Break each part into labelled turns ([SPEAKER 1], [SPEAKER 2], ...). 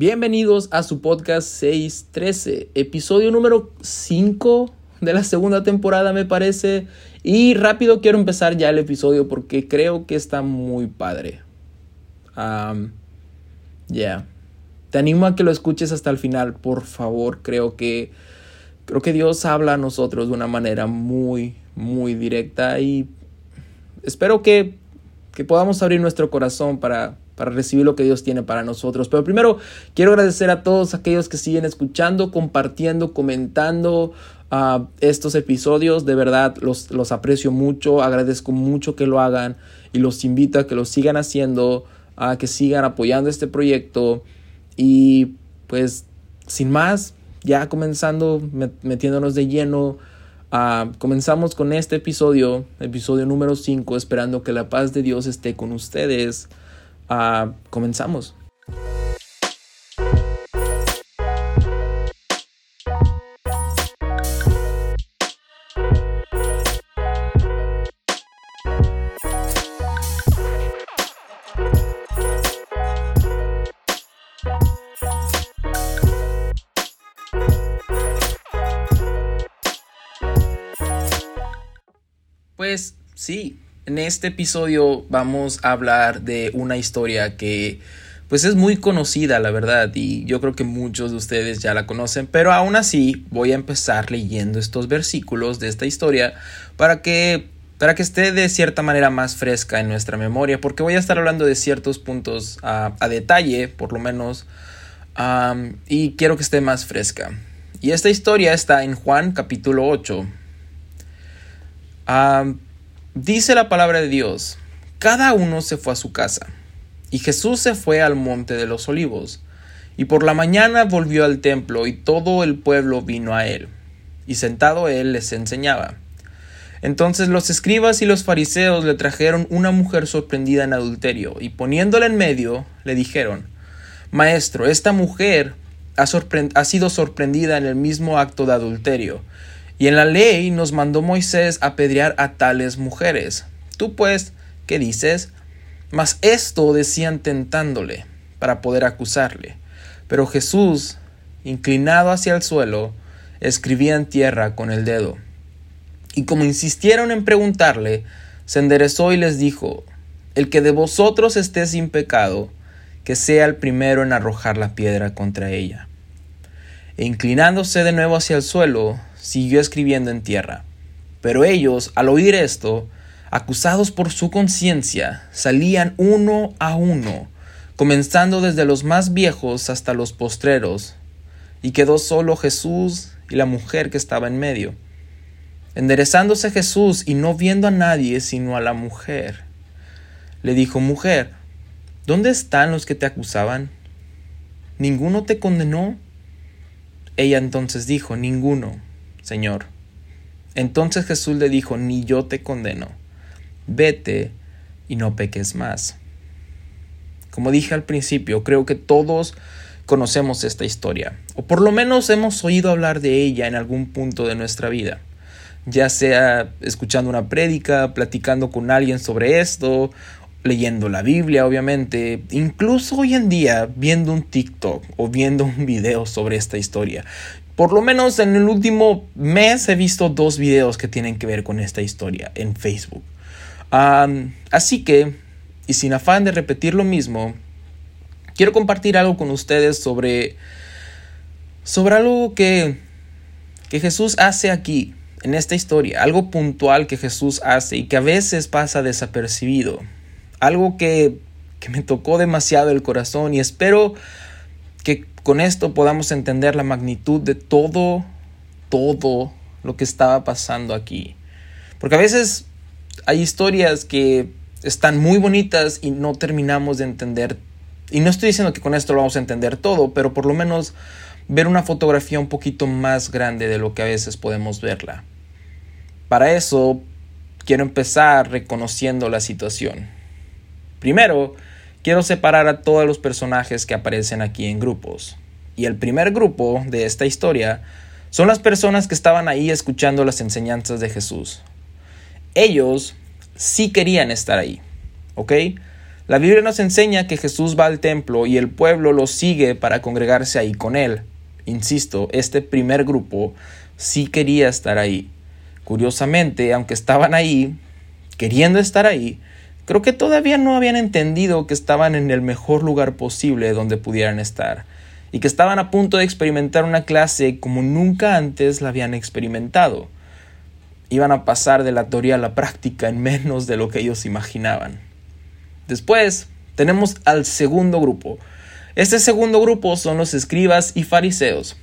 [SPEAKER 1] Bienvenidos a su podcast 613, episodio número 5 de la segunda temporada me parece. Y rápido quiero empezar ya el episodio porque creo que está muy padre. Ya. Te animo a que lo escuches hasta el final, por favor. Creo que creo que Dios habla a nosotros de una manera muy muy directa y espero que que podamos abrir nuestro corazón para para recibir lo que Dios tiene para nosotros. Pero primero quiero agradecer a todos aquellos que siguen escuchando, compartiendo, comentando uh, estos episodios. De verdad los, los aprecio mucho, agradezco mucho que lo hagan y los invito a que lo sigan haciendo, a que sigan apoyando este proyecto. Y pues sin más, ya comenzando, metiéndonos de lleno. Uh, comenzamos con este episodio, episodio número 5, esperando que la paz de Dios esté con ustedes. Uh, comenzamos. Pues sí, en este episodio vamos a hablar de una historia que pues es muy conocida, la verdad, y yo creo que muchos de ustedes ya la conocen, pero aún así voy a empezar leyendo estos versículos de esta historia para que para que esté de cierta manera más fresca en nuestra memoria, porque voy a estar hablando de ciertos puntos a, detalle, por lo menos, y quiero que esté más fresca. Y esta historia está en Juan capítulo 8. Dice la palabra de Dios, cada uno se fue a su casa, y Jesús se fue al monte de los olivos, y por la mañana volvió al templo, y todo el pueblo vino a él, y sentado él les enseñaba. Entonces los escribas y los fariseos le trajeron una mujer sorprendida en adulterio, y poniéndola en medio, le dijeron, Maestro, esta mujer ha, ha sido sorprendida en el mismo acto de adulterio, y en la ley nos mandó Moisés apedrear a tales mujeres. Tú pues, ¿qué dices? Mas esto decían tentándole, para poder acusarle. Pero Jesús, inclinado hacia el suelo, escribía en tierra con el dedo. Y como insistieron en preguntarle, se enderezó y les dijo, El que de vosotros esté sin pecado, que sea el primero en arrojar la piedra contra ella. E inclinándose de nuevo hacia el suelo, siguió escribiendo en tierra. Pero ellos, al oír esto, acusados por su conciencia, salían uno a uno, comenzando desde los más viejos hasta los postreros, y quedó solo Jesús y la mujer que estaba en medio. Enderezándose Jesús y no viendo a nadie sino a la mujer, le dijo, Mujer, ¿dónde están los que te acusaban? ¿Ninguno te condenó? Ella entonces dijo, Ninguno. Señor. Entonces Jesús le dijo, ni yo te condeno, vete y no peques más. Como dije al principio, creo que todos conocemos esta historia, o por lo menos hemos oído hablar de ella en algún punto de nuestra vida, ya sea escuchando una prédica, platicando con alguien sobre esto, leyendo la Biblia, obviamente, incluso hoy en día viendo un TikTok o viendo un video sobre esta historia. Por lo menos en el último mes he visto dos videos que tienen que ver con esta historia en Facebook. así que, y sin afán de repetir lo mismo, quiero compartir algo con ustedes sobre, sobre algo que, que Jesús hace aquí, en esta historia, algo puntual que Jesús hace y que a veces pasa desapercibido, algo que, que me tocó demasiado el corazón y espero que con esto podamos entender la magnitud de todo, todo lo que estaba pasando aquí. Porque a veces hay historias que están muy bonitas y no terminamos de entender. Y no estoy diciendo que con esto lo vamos a entender todo, pero por lo menos ver una fotografía un poquito más grande de lo que a veces podemos verla. Para eso quiero empezar reconociendo la situación. Primero, quiero separar a todos los personajes que aparecen aquí en grupos. Y el primer grupo de esta historia son las personas que estaban ahí escuchando las enseñanzas de Jesús. Ellos sí querían estar ahí, ¿ok? La Biblia nos enseña que Jesús va al templo y el pueblo lo sigue para congregarse ahí con él. Insisto, este primer grupo sí quería estar ahí. Curiosamente, aunque estaban ahí, queriendo estar ahí, creo que todavía no habían entendido que estaban en el mejor lugar posible donde pudieran estar y que estaban a punto de experimentar una clase como nunca antes la habían experimentado. Iban a pasar de la teoría a la práctica en menos de lo que ellos imaginaban. Después tenemos al segundo grupo. Este segundo grupo son los escribas y fariseos.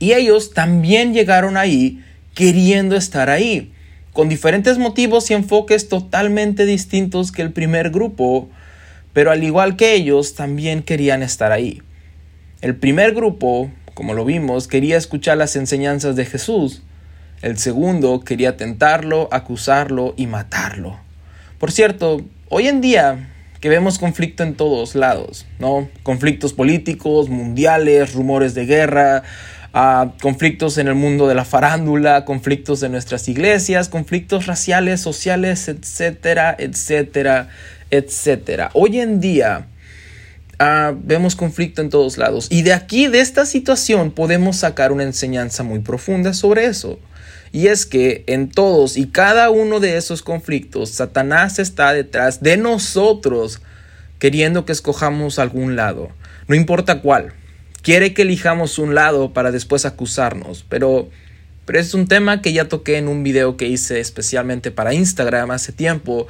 [SPEAKER 1] Y ellos también llegaron ahí queriendo estar ahí, con diferentes motivos y enfoques totalmente distintos que el primer grupo, pero al igual que ellos también querían estar ahí. El primer grupo, como lo vimos, quería escuchar las enseñanzas de Jesús. El segundo quería tentarlo, acusarlo y matarlo. Por cierto, Hoy en día que vemos conflicto en todos lados, ¿no? Conflictos políticos, mundiales, rumores de guerra, ah, conflictos en el mundo de la farándula, conflictos en nuestras iglesias, conflictos raciales, sociales, etcétera, etcétera, etcétera. Hoy en día ah, vemos conflicto en todos lados y de aquí, de esta situación, podemos sacar una enseñanza muy profunda sobre eso. Y es que en todos y cada uno de esos conflictos, Satanás está detrás de nosotros queriendo que escojamos algún lado, no importa cuál. Quiere que elijamos un lado para después acusarnos, pero, pero es un tema que ya toqué en un video que hice especialmente para Instagram hace tiempo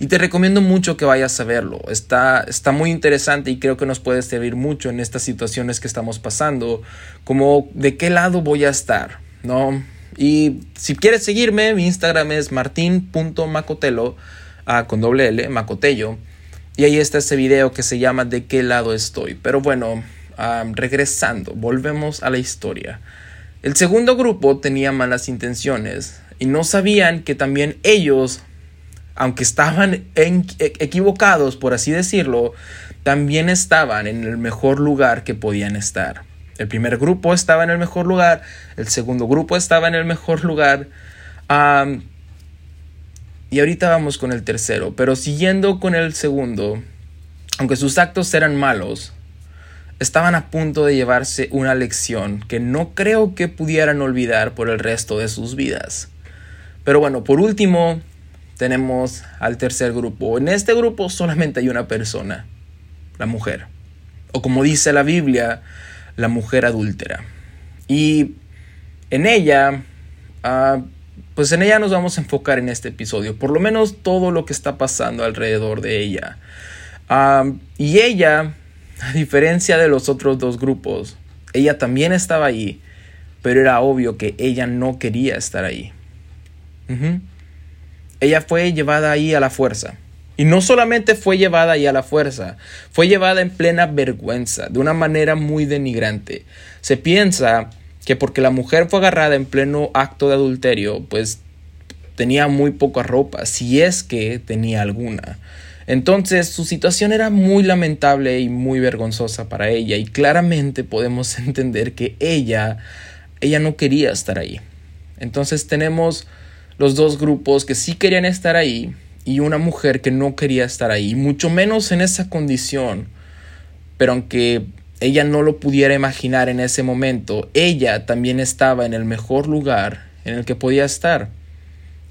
[SPEAKER 1] y te recomiendo mucho que vayas a verlo. Está, está muy interesante y creo que nos puede servir mucho en estas situaciones que estamos pasando, como de qué lado voy a estar, ¿no? Y si quieres seguirme, mi Instagram es martin.macotelo, ah, con doble L, macotello. Y ahí está ese video que se llama ¿De qué lado estoy? Pero bueno, regresando, volvemos a la historia. El segundo grupo tenía malas intenciones y no sabían que también ellos, aunque estaban e-, equivocados, por así decirlo, también estaban en el mejor lugar que podían estar. El primer grupo estaba en el mejor lugar, el segundo grupo estaba en el mejor lugar. y ahorita vamos con el tercero, pero siguiendo con el segundo, aunque sus actos eran malos, estaban a punto de llevarse una lección que no creo que pudieran olvidar por el resto de sus vidas. Pero bueno, por último, tenemos al tercer grupo. En este grupo solamente hay una persona, la mujer. O como dice la Biblia, la mujer adúltera. Y en ella, ah, pues en ella nos vamos a enfocar en este episodio, por lo menos todo lo que está pasando alrededor de ella. Ah, y ella, a diferencia de los otros dos grupos, ella también estaba ahí, pero era obvio que ella no quería estar ahí. Ella fue llevada ahí a la fuerza. Y no solamente fue llevada ahí a la fuerza, fue llevada en plena vergüenza, de una manera muy denigrante. Se piensa que porque la mujer fue agarrada en pleno acto de adulterio, pues tenía muy poca ropa, si es que tenía alguna. Entonces su situación era muy lamentable y muy vergonzosa para ella y claramente podemos entender que ella, ella no quería estar ahí. Entonces tenemos los dos grupos que sí querían estar ahí y una mujer que no quería estar ahí, mucho menos en esa condición. Pero aunque ella no lo pudiera imaginar en ese momento, ella también estaba en el mejor lugar en el que podía estar.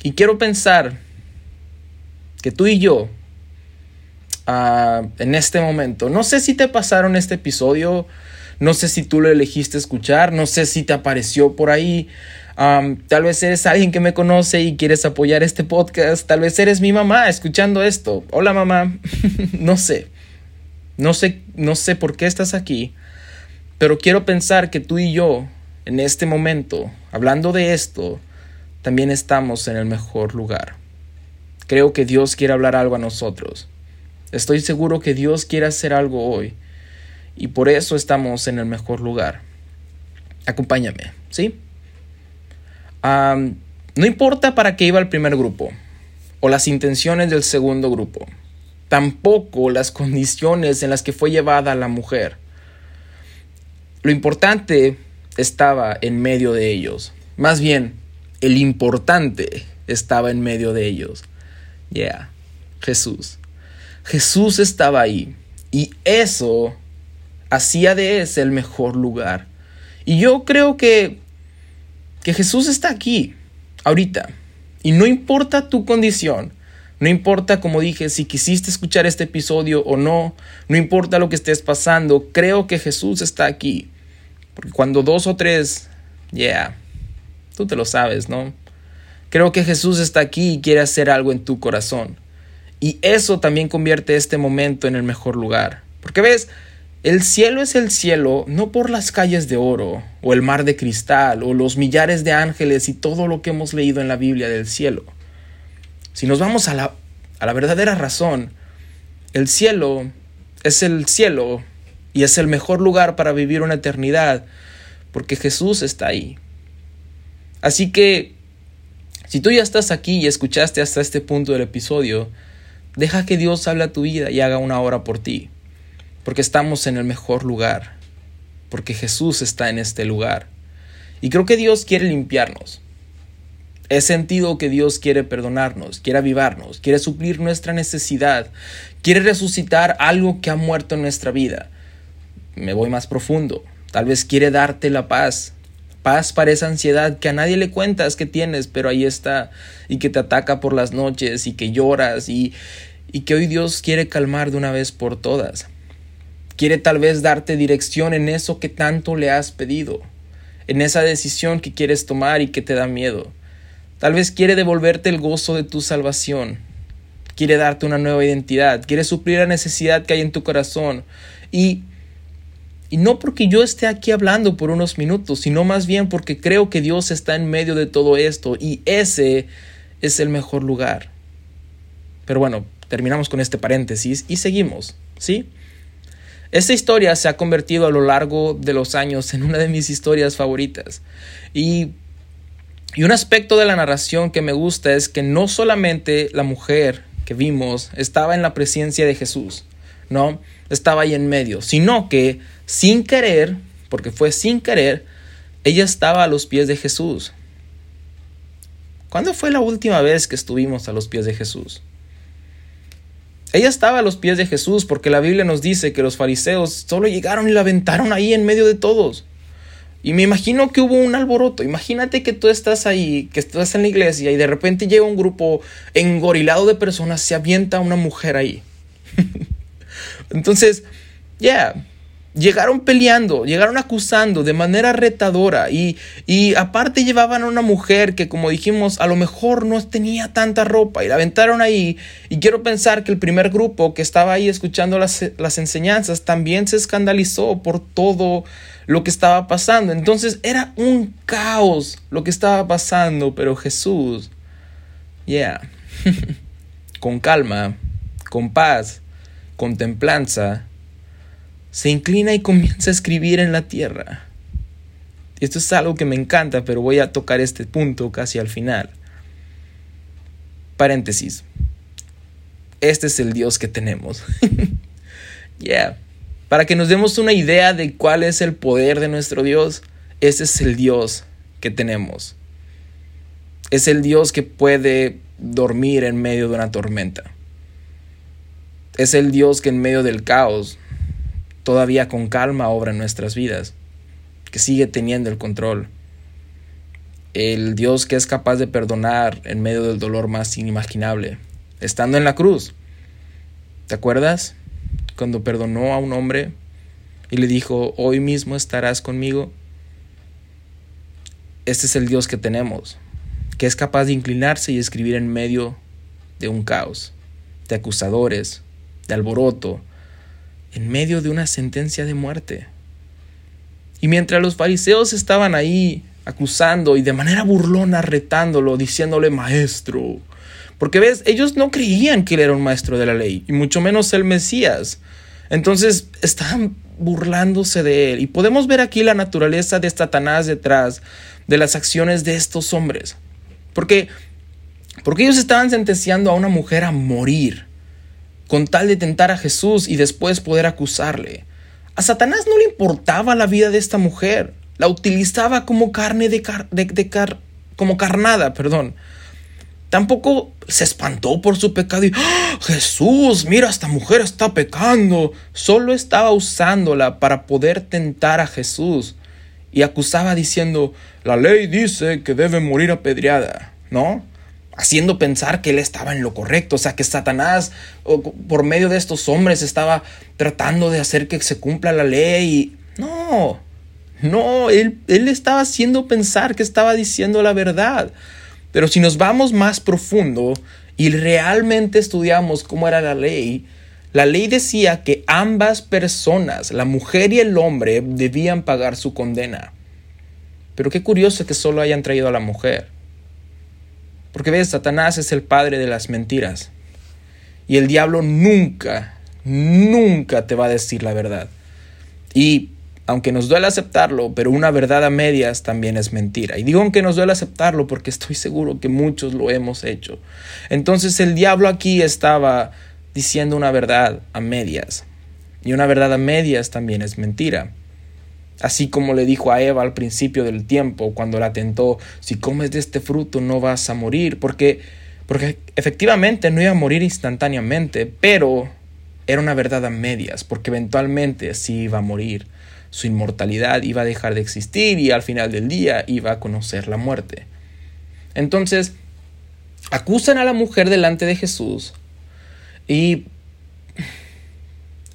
[SPEAKER 1] Y quiero pensar que tú y yo, en este momento, no sé si te pasaron este episodio, no sé si tú lo elegiste escuchar, no sé si te apareció por ahí, tal vez eres alguien que me conoce y quieres apoyar este podcast. Tal vez eres mi mamá escuchando esto. Hola mamá. no sé. No sé, no sé por qué estás aquí. Pero quiero pensar que tú y yo, en este momento, hablando de esto, también estamos en el mejor lugar. Creo que Dios quiere hablar algo a nosotros. Estoy seguro que Dios quiere hacer algo hoy. Y por eso estamos en el mejor lugar. Acompáñame, ¿sí? no importa para qué iba el primer grupo o las intenciones del segundo grupo, tampoco las condiciones en las que fue llevada la mujer. Lo importante estaba en medio de ellos. Más bien, el importante estaba en medio de ellos. Yeah, Jesús. Jesús estaba ahí. Y eso hacía de ese el mejor lugar. Y yo creo que, que Jesús está aquí, ahorita. Y no importa tu condición, no importa, como dije, si quisiste escuchar este episodio o no, no importa lo que estés pasando, creo que Jesús está aquí. Porque cuando dos o tres, yeah, tú te lo sabes, ¿no? Creo que Jesús está aquí y quiere hacer algo en tu corazón. Y eso también convierte este momento en el mejor lugar. Porque ves, el cielo es el cielo no por las calles de oro, o el mar de cristal, o los millares de ángeles y todo lo que hemos leído en la Biblia del cielo. Si nos vamos a la, a la verdadera razón, el cielo es el cielo y es el mejor lugar para vivir una eternidad, porque Jesús está ahí. Así que, si tú ya estás aquí y escuchaste hasta este punto del episodio, deja que Dios hable a tu vida y haga una hora por ti, porque estamos en el mejor lugar, porque Jesús está en este lugar. Y creo que Dios quiere limpiarnos. He sentido que Dios quiere perdonarnos, quiere avivarnos, quiere suplir nuestra necesidad, quiere resucitar algo que ha muerto en nuestra vida. Me voy más profundo. Tal vez quiere darte la paz. Paz para esa ansiedad que a nadie le cuentas que tienes, pero ahí está, y que te ataca por las noches, y que lloras, y, y que hoy Dios quiere calmar de una vez por todas. Quiere tal vez darte dirección en eso que tanto le has pedido, en esa decisión que quieres tomar y que te da miedo. Tal vez quiere devolverte el gozo de tu salvación. Quiere darte una nueva identidad. Quiere suplir la necesidad que hay en tu corazón. Y, y no porque yo esté aquí hablando por unos minutos, sino más bien porque creo que Dios está en medio de todo esto y ese es el mejor lugar. Pero bueno, terminamos con este paréntesis y seguimos, ¿sí? Esta historia se ha convertido a lo largo de los años en una de mis historias favoritas. Y y un aspecto de la narración que me gusta es que no solamente la mujer que vimos estaba en la presencia de Jesús, ¿no? Estaba ahí en medio, sino que sin querer, porque fue sin querer, ella estaba a los pies de Jesús. ¿Cuándo fue la última vez que estuvimos a los pies de Jesús? Ella estaba a los pies de Jesús porque la Biblia nos dice que los fariseos solo llegaron y la aventaron ahí en medio de todos. Y me imagino que hubo un alboroto. Imagínate que tú estás ahí, que estás en la iglesia y de repente llega un grupo engorilado de personas, se avienta una mujer ahí. Entonces, ya, llegaron peleando, llegaron acusando de manera retadora y, y, aparte llevaban a una mujer que como dijimos a lo mejor no tenía tanta ropa y la aventaron ahí y quiero pensar que el primer grupo que estaba ahí escuchando las, las enseñanzas también se escandalizó por todo lo que estaba pasando. Entonces era un caos lo que estaba pasando, pero Jesús, yeah, con calma, con paz, con templanza, se inclina y comienza a escribir en la tierra. Esto es algo que me encanta, pero voy a tocar este punto casi al final. Paréntesis. Este es el Dios que tenemos. yeah. Para que nos demos una idea de cuál es el poder de nuestro Dios, ese es el Dios que tenemos. Es el Dios que puede dormir en medio de una tormenta. Es el Dios que en medio del caos todavía con calma obra en nuestras vidas, que sigue teniendo el control. El Dios que es capaz de perdonar en medio del dolor más inimaginable, estando en la cruz. ¿Te acuerdas? cuando perdonó a un hombre y le dijo, hoy mismo estarás conmigo. Este es el Dios que tenemos, que es capaz de inclinarse y escribir en medio de un caos, de acusadores, de alboroto, en medio de una sentencia de muerte. Y mientras los fariseos estaban ahí acusando y de manera burlona retándolo, diciéndole, maestro, porque ves, ellos no creían que él era un maestro de la ley, y mucho menos el Mesías. Entonces estaban burlándose de él. Y podemos ver aquí la naturaleza de Satanás detrás de las acciones de estos hombres. Porque, porque ellos estaban sentenciando a una mujer a morir con tal de tentar a Jesús y después poder acusarle. A Satanás no le importaba la vida de esta mujer. La utilizaba como carne de, como carnada, perdón Tampoco se espantó por su pecado y ¡Ah! Jesús, mira, esta mujer está pecando. Solo estaba usándola para poder tentar a Jesús y acusaba diciendo, la ley dice que debe morir apedreada, ¿no? Haciendo pensar que él estaba en lo correcto, o sea, que Satanás, por medio de estos hombres, estaba tratando de hacer que se cumpla la ley. No, no, él, él estaba haciendo pensar que estaba diciendo la verdad. Pero si nos vamos más profundo y realmente estudiamos cómo era la ley, la ley decía que ambas personas, la mujer y el hombre, debían pagar su condena. Pero qué curioso que solo hayan traído a la mujer. Porque ves, Satanás es el padre de las mentiras. Y el diablo nunca, nunca te va a decir la verdad. Y aunque nos duele aceptarlo, pero una verdad a medias también es mentira. Y digo aunque nos duele aceptarlo porque estoy seguro que muchos lo hemos hecho. Entonces el diablo aquí estaba diciendo una verdad a medias. Y una verdad a medias también es mentira. Así como le dijo a Eva al principio del tiempo, cuando la tentó, si comes de este fruto no vas a morir, porque, porque efectivamente no iba a morir instantáneamente, pero era una verdad a medias, porque eventualmente sí iba a morir su inmortalidad iba a dejar de existir y al final del día iba a conocer la muerte. Entonces, acusan a la mujer delante de Jesús y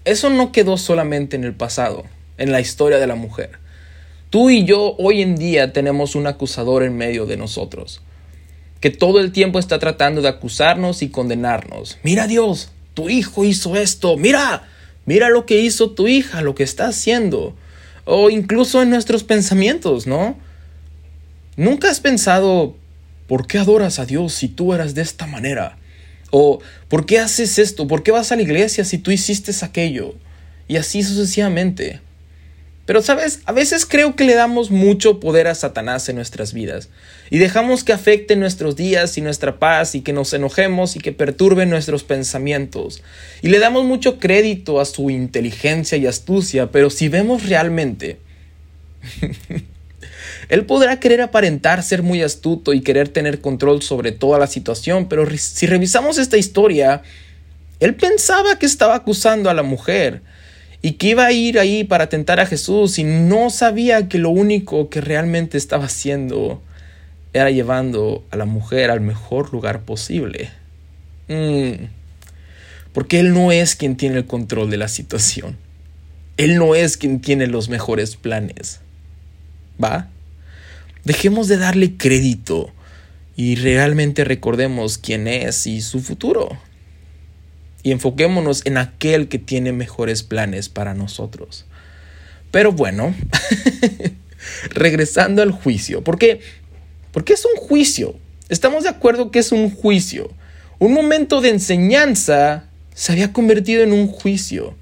[SPEAKER 1] eso no quedó solamente en el pasado, en la historia de la mujer. Tú y yo hoy en día tenemos un acusador en medio de nosotros, que todo el tiempo está tratando de acusarnos y condenarnos. Mira Dios, tu hijo hizo esto, mira, mira lo que hizo tu hija, lo que está haciendo o incluso en nuestros pensamientos, ¿no? ¿Nunca has pensado, ¿por qué adoras a Dios si tú eras de esta manera? O ¿por qué haces esto? ¿Por qué vas a la iglesia si tú hiciste aquello? Y así sucesivamente. Pero sabes, a veces creo que le damos mucho poder a Satanás en nuestras vidas y dejamos que afecte nuestros días y nuestra paz y que nos enojemos y que perturbe nuestros pensamientos. Y le damos mucho crédito a su inteligencia y astucia, pero si vemos realmente, él podrá querer aparentar ser muy astuto y querer tener control sobre toda la situación, pero si revisamos esta historia, él pensaba que estaba acusando a la mujer y que iba a ir ahí para tentar a Jesús y no sabía que lo único que realmente estaba haciendo era llevando a la mujer al mejor lugar posible. Mm. Porque Él no es quien tiene el control de la situación. Él no es quien tiene los mejores planes. ¿Va? Dejemos de darle crédito y realmente recordemos quién es y su futuro y enfoquémonos en aquel que tiene mejores planes para nosotros. Pero bueno, regresando al juicio, ¿por qué? Porque es un juicio. Estamos de acuerdo que es un juicio. Un momento de enseñanza se había convertido en un juicio.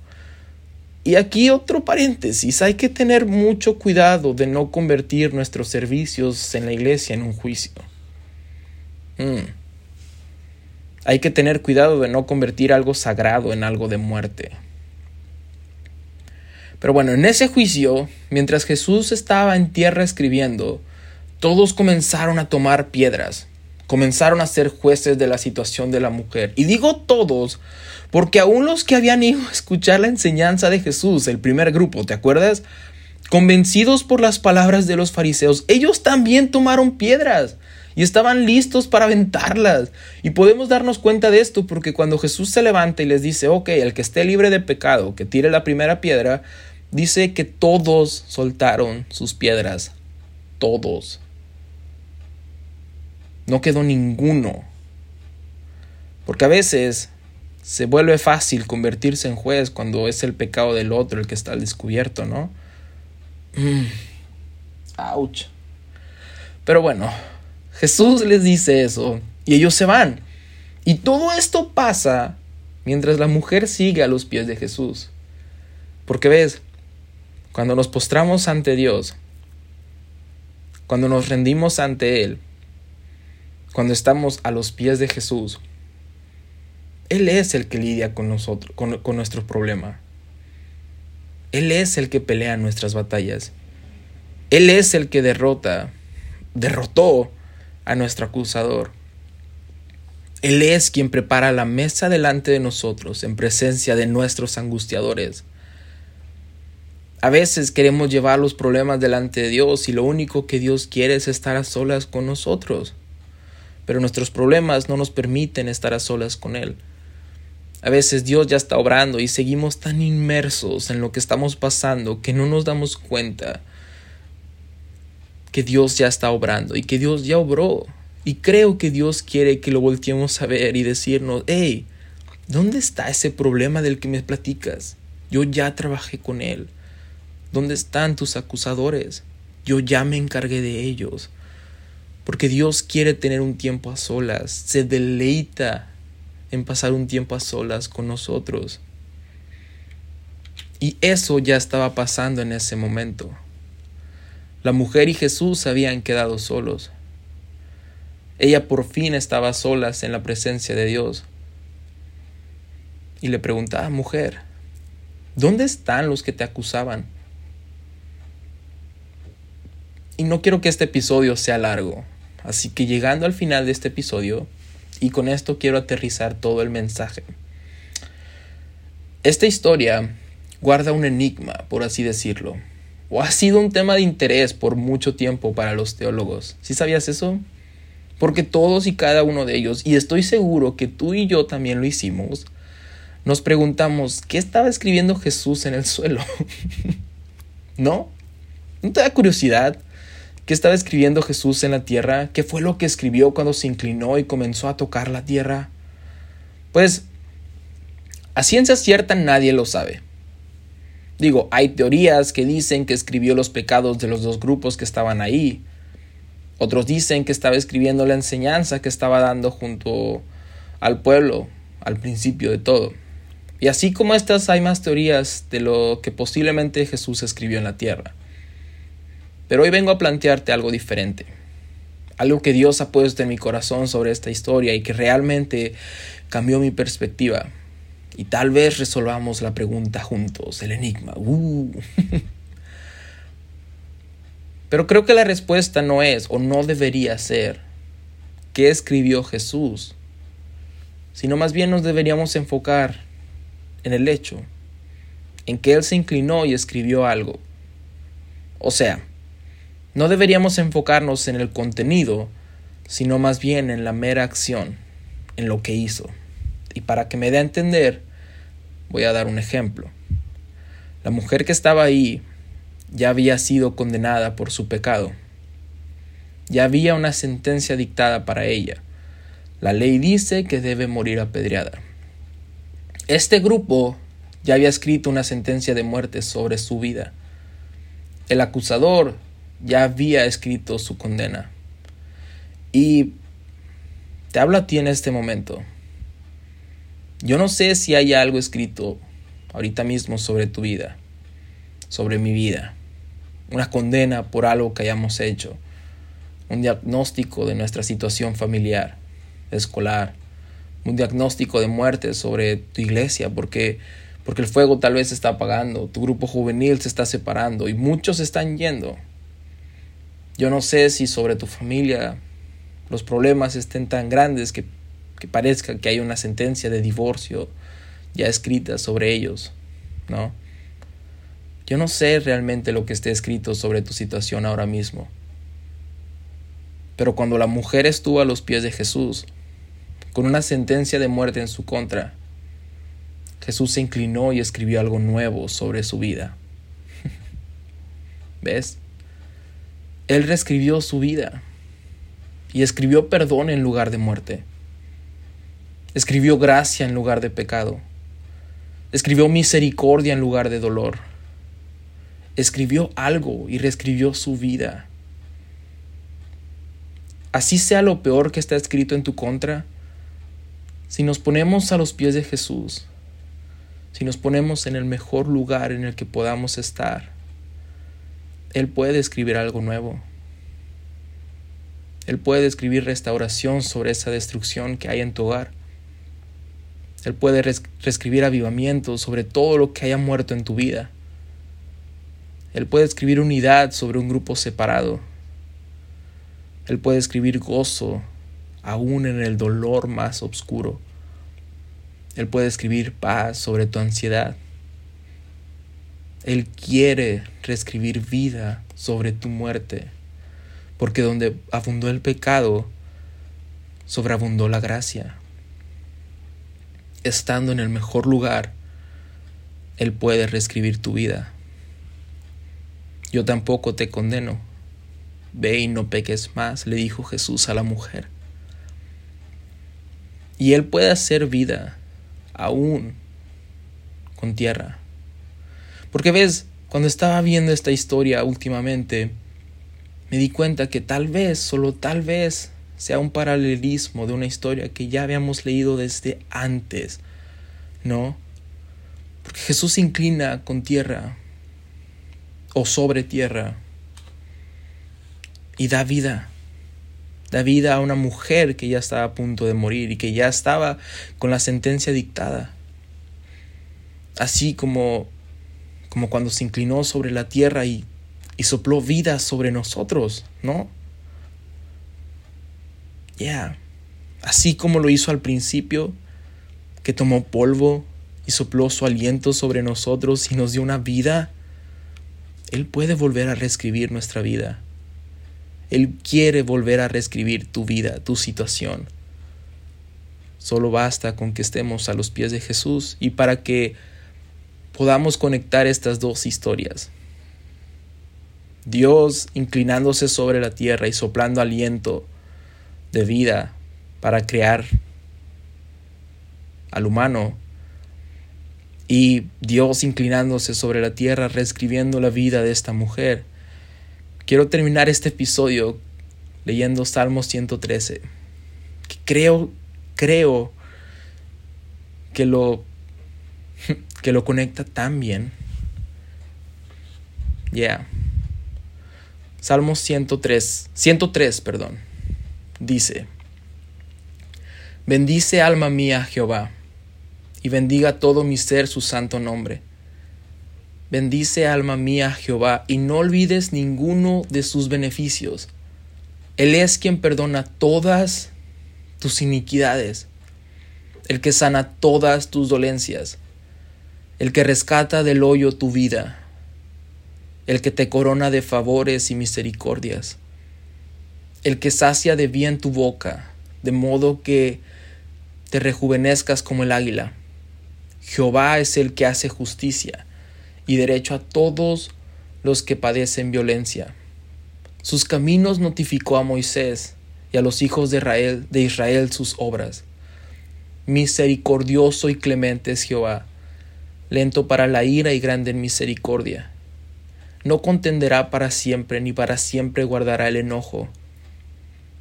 [SPEAKER 1] Y aquí otro paréntesis, hay que tener mucho cuidado de no convertir nuestros servicios en la iglesia en un juicio. Mm. Hay que tener cuidado de no convertir algo sagrado en algo de muerte. Pero bueno, en ese juicio, mientras Jesús estaba en tierra escribiendo, todos comenzaron a tomar piedras, comenzaron a ser jueces de la situación de la mujer. Y digo todos, porque aún los que habían ido a escuchar la enseñanza de Jesús, el primer grupo, ¿te acuerdas? Convencidos por las palabras de los fariseos, ellos también tomaron piedras y estaban listos para aventarlas. Y podemos darnos cuenta de esto porque cuando Jesús se levanta y les dice, ok, el que esté libre de pecado, que tire la primera piedra, dice que todos soltaron sus piedras. Todos. No quedó ninguno. Porque a veces se vuelve fácil convertirse en juez cuando es el pecado del otro el que está al descubierto, ¿no? Mm. Pero bueno, Jesús les dice eso y ellos se van. Y todo esto pasa mientras la mujer sigue a los pies de Jesús. Porque ves, cuando nos postramos ante Dios, cuando nos rendimos ante Él, cuando estamos a los pies de Jesús, Él es el que lidia con nosotros, con, con nuestro problema. Él es el que pelea nuestras batallas. Él es el que derrota, derrotó a nuestro acusador. Él es quien prepara la mesa delante de nosotros en presencia de nuestros angustiadores. A veces queremos llevar los problemas delante de Dios y lo único que Dios quiere es estar a solas con nosotros. Pero nuestros problemas no nos permiten estar a solas con Él. A veces Dios ya está obrando y seguimos tan inmersos en lo que estamos pasando que no nos damos cuenta que Dios ya está obrando y que Dios ya obró. Y creo que Dios quiere que lo volteemos a ver y decirnos, hey, ¿dónde está ese problema del que me platicas? Yo ya trabajé con Él. ¿Dónde están tus acusadores? Yo ya me encargué de ellos. Porque Dios quiere tener un tiempo a solas, se deleita en pasar un tiempo a solas con nosotros. Y eso ya estaba pasando en ese momento. La mujer y Jesús habían quedado solos. Ella por fin estaba solas en la presencia de Dios. Y le preguntaba, mujer, ¿dónde están los que te acusaban? Y no quiero que este episodio sea largo, así que llegando al final de este episodio, y con esto quiero aterrizar todo el mensaje. Esta historia guarda un enigma, por así decirlo, o ha sido un tema de interés por mucho tiempo para los teólogos. ¿Sí sabías eso? Porque todos y cada uno de ellos, y estoy seguro que tú y yo también lo hicimos, nos preguntamos, ¿qué estaba escribiendo Jesús en el suelo? ¿No? ¿No te da curiosidad? ¿Qué estaba escribiendo Jesús en la tierra? ¿Qué fue lo que escribió cuando se inclinó y comenzó a tocar la tierra? Pues, a ciencia cierta nadie lo sabe. Digo, hay teorías que dicen que escribió los pecados de los dos grupos que estaban ahí. Otros dicen que estaba escribiendo la enseñanza que estaba dando junto al pueblo al principio de todo. Y así como estas hay más teorías de lo que posiblemente Jesús escribió en la tierra. Pero hoy vengo a plantearte algo diferente. Algo que Dios ha puesto en mi corazón sobre esta historia y que realmente cambió mi perspectiva. Y tal vez resolvamos la pregunta juntos, el enigma. Uh. Pero creo que la respuesta no es o no debería ser qué escribió Jesús, sino más bien nos deberíamos enfocar en el hecho, en que Él se inclinó y escribió algo. O sea, no deberíamos enfocarnos en el contenido, sino más bien en la mera acción, en lo que hizo. Y para que me dé a entender, voy a dar un ejemplo. La mujer que estaba ahí ya había sido condenada por su pecado. Ya había una sentencia dictada para ella. La ley dice que debe morir apedreada. Este grupo ya había escrito una sentencia de muerte sobre su vida. El acusador ya había escrito su condena. Y te hablo a ti en este momento. Yo no sé si hay algo escrito ahorita mismo sobre tu vida, sobre mi vida, una condena por algo que hayamos hecho, un diagnóstico de nuestra situación familiar, escolar, un diagnóstico de muerte sobre tu iglesia, porque, porque el fuego tal vez se está apagando, tu grupo juvenil se está separando y muchos están yendo. Yo no sé si sobre tu familia los problemas estén tan grandes que, que parezca que hay una sentencia de divorcio ya escrita sobre ellos, ¿no? Yo no sé realmente lo que esté escrito sobre tu situación ahora mismo. Pero cuando la mujer estuvo a los pies de Jesús, con una sentencia de muerte en su contra, Jesús se inclinó y escribió algo nuevo sobre su vida. ¿Ves? Él reescribió su vida y escribió perdón en lugar de muerte. Escribió gracia en lugar de pecado. Escribió misericordia en lugar de dolor. Escribió algo y reescribió su vida. Así sea lo peor que está escrito en tu contra, si nos ponemos a los pies de Jesús, si nos ponemos en el mejor lugar en el que podamos estar, él puede escribir algo nuevo. Él puede escribir restauración sobre esa destrucción que hay en tu hogar. Él puede reescribir avivamiento sobre todo lo que haya muerto en tu vida. Él puede escribir unidad sobre un grupo separado. Él puede escribir gozo aún en el dolor más oscuro. Él puede escribir paz sobre tu ansiedad. Él quiere reescribir vida sobre tu muerte, porque donde abundó el pecado, sobreabundó la gracia. Estando en el mejor lugar, Él puede reescribir tu vida. Yo tampoco te condeno. Ve y no peques más, le dijo Jesús a la mujer. Y Él puede hacer vida aún con tierra. Porque ves, cuando estaba viendo esta historia últimamente, me di cuenta que tal vez, solo tal vez, sea un paralelismo de una historia que ya habíamos leído desde antes, ¿no? Porque Jesús se inclina con tierra o sobre tierra y da vida. Da vida a una mujer que ya estaba a punto de morir y que ya estaba con la sentencia dictada. Así como, como cuando se inclinó sobre la tierra y, y sopló vida sobre nosotros, ¿no? Ya. Así como lo hizo al principio, que tomó polvo y sopló su aliento sobre nosotros y nos dio una vida, Él puede volver a reescribir nuestra vida. Él quiere volver a reescribir tu vida, tu situación. Solo basta con que estemos a los pies de Jesús y para que podamos conectar estas dos historias. Dios inclinándose sobre la tierra y soplando aliento de vida para crear al humano y Dios inclinándose sobre la tierra reescribiendo la vida de esta mujer Quiero terminar este episodio leyendo Salmos 113. creo, creo que lo, que lo conecta tan bien. Yeah. Salmos 103, 103, perdón. Dice, Bendice alma mía Jehová, y bendiga todo mi ser su santo nombre Bendice alma mía Jehová y no olvides ninguno de sus beneficios. Él es quien perdona todas tus iniquidades, el que sana todas tus dolencias, el que rescata del hoyo tu vida, el que te corona de favores y misericordias, el que sacia de bien tu boca, de modo que te rejuvenezcas como el águila. Jehová es el que hace justicia y derecho a todos los que padecen violencia. Sus caminos notificó a Moisés y a los hijos de Israel, de Israel sus obras. Misericordioso y clemente es Jehová, lento para la ira y grande en misericordia. No contenderá para siempre, ni para siempre guardará el enojo.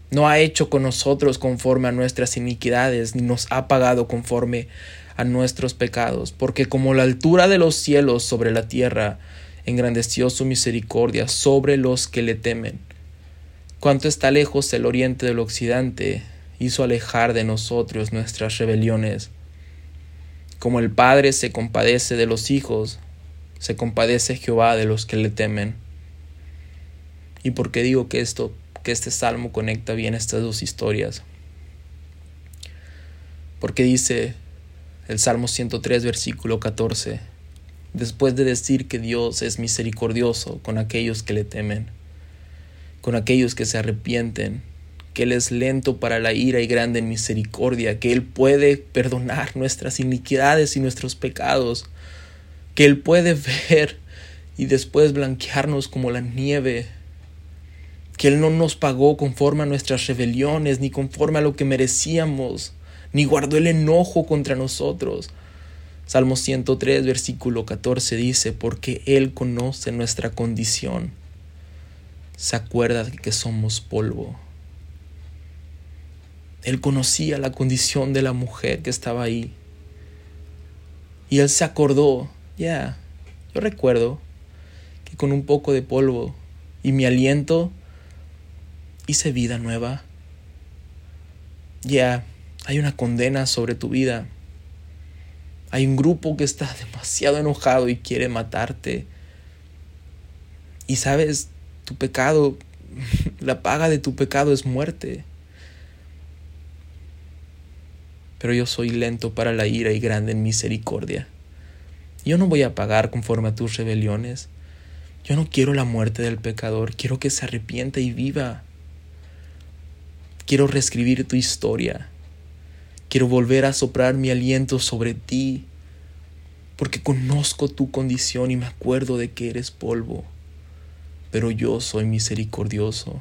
[SPEAKER 1] No ha hecho con nosotros conforme a nuestras iniquidades, ni nos ha pagado conforme a nuestros pecados, porque como la altura de los cielos sobre la tierra, engrandeció su misericordia sobre los que le temen. Cuanto está lejos el oriente del occidente, hizo alejar de nosotros nuestras rebeliones. Como el Padre se compadece de los hijos, se compadece Jehová de los que le temen. ¿Y por qué digo que esto, que este salmo conecta bien estas dos historias? Porque dice, el Salmo 103, versículo 14, después de decir que Dios es misericordioso con aquellos que le temen, con aquellos que se arrepienten, que Él es lento para la ira y grande en misericordia, que Él puede perdonar nuestras iniquidades y nuestros pecados, que Él puede ver y después blanquearnos como la nieve, que Él no nos pagó conforme a nuestras rebeliones ni conforme a lo que merecíamos, ni guardó el enojo contra nosotros. Salmo 103, versículo 14 dice, porque Él conoce nuestra condición, se acuerda de que somos polvo. Él conocía la condición de la mujer que estaba ahí. Y Él se acordó, ya, yo recuerdo que con un poco de polvo y mi aliento hice vida nueva. Ya, hay una condena sobre tu vida. Hay un grupo que está demasiado enojado y quiere matarte. Y sabes, tu pecado, la paga de tu pecado es muerte. pero yo soy lento para la ira y grande en misericordia. Yo no voy a pagar conforme a tus rebeliones. Yo no quiero la muerte del pecador, quiero que se arrepienta y viva. Quiero reescribir tu historia. Quiero volver a soplar mi aliento sobre ti, porque conozco tu condición y me acuerdo de que eres polvo. Pero yo soy misericordioso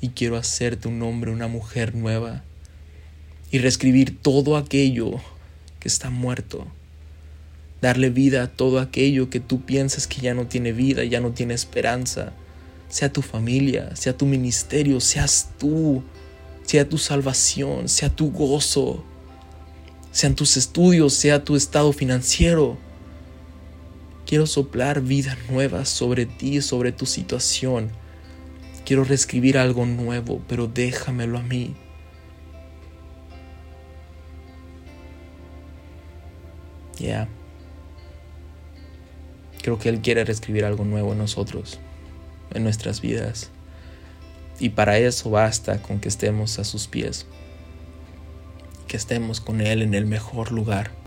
[SPEAKER 1] y quiero hacerte un hombre, una mujer nueva y reescribir todo aquello que está muerto. Darle vida a todo aquello que tú piensas que ya no tiene vida, ya no tiene esperanza. Sea tu familia, sea tu ministerio, seas tú, sea tu salvación, sea tu gozo, sean tus estudios, sea tu estado financiero. Quiero soplar vida nueva sobre ti, sobre tu situación. Quiero reescribir algo nuevo, pero déjamelo a mí. Ya. Creo que Él quiere reescribir algo nuevo en nosotros, en nuestras vidas. Y para eso basta con que estemos a sus pies, que estemos con Él en el mejor lugar.